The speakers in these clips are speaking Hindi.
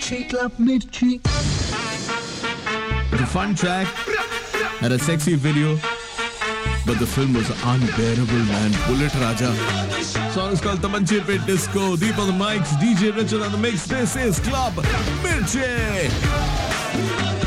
cheek, love mid cheek. It's a fun track and a sexy video, but the film was unbearable, man. Bullet Raja. Song is called Tamanche Pit Disco. Deep on the mics, DJ Richard on the mix. This is Club Mirche.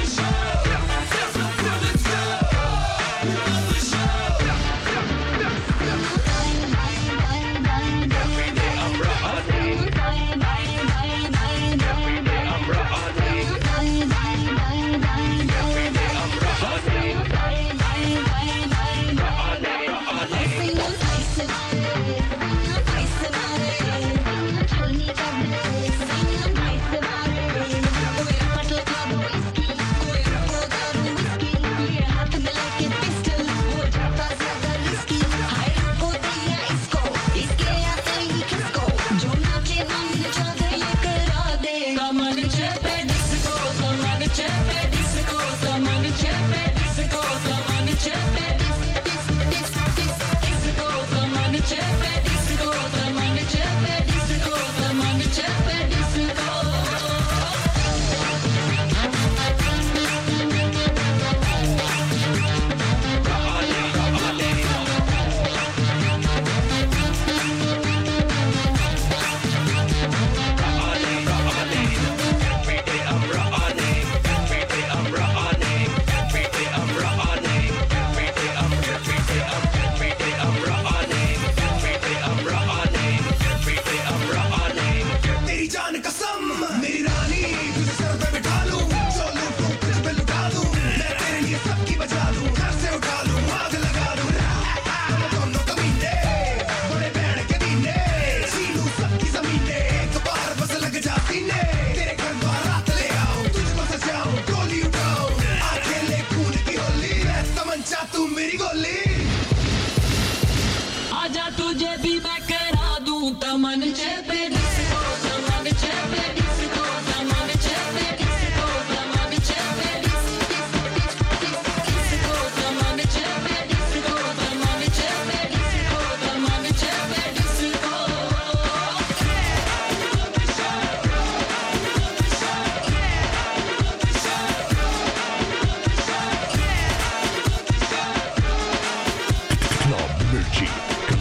even check, baby.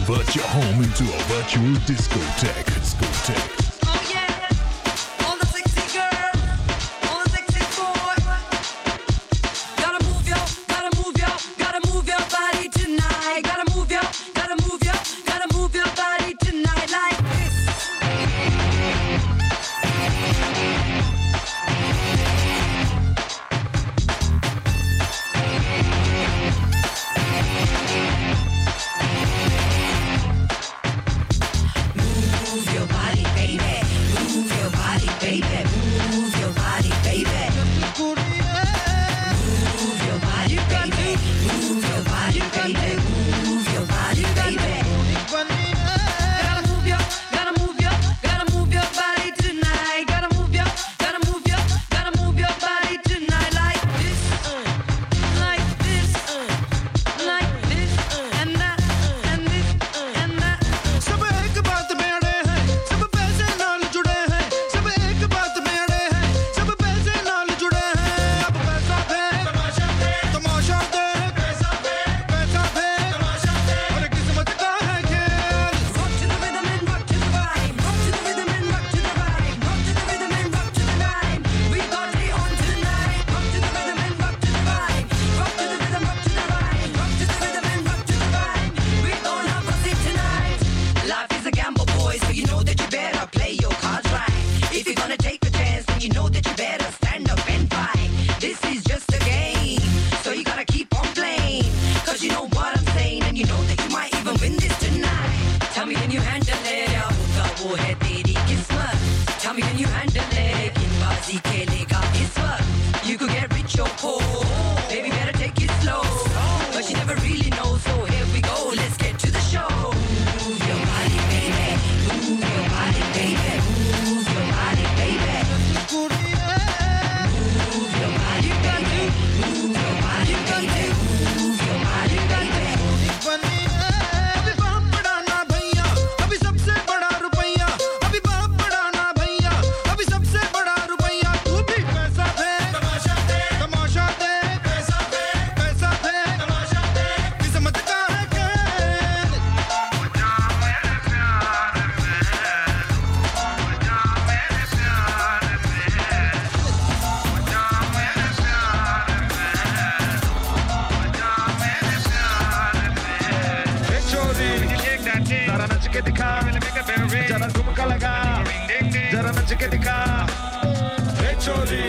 convert your home into a virtual discotheque. discotheque. के दिखा जरा झुमका लगा। जरा नच के दिखा। चोरी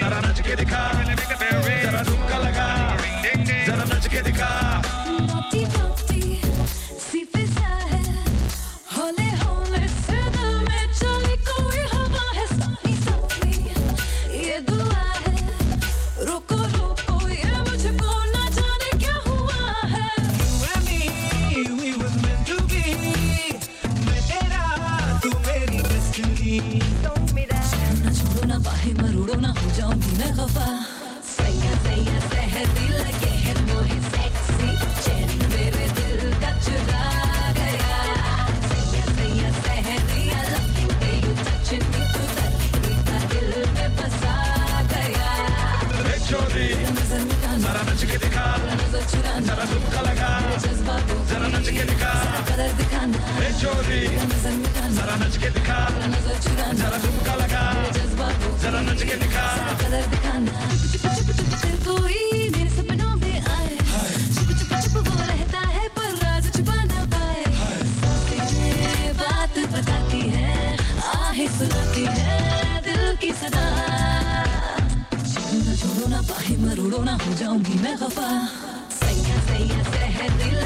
जरा नच के दिखा। छोड़ो ना बाहे मरोड़ो ना हो जाऊँगी मैं खफा सैया सैया चैन मेरे दिल का चुरा कदर दिखाना मिटाना जरा नच के दिखा जरा झुमका लगा जरा नच के दिखा कदर दिखाना कोई मेरे सपनों में आए चुप चुप चुप वो रहता है पाए बात बताती है आहें सुनाती है दिल की सदा छोड़ो ना छोड़ो ना बाहें मरोड़ो ना हो जाऊँगी मैं खफा सैया सैया है मेरे दिल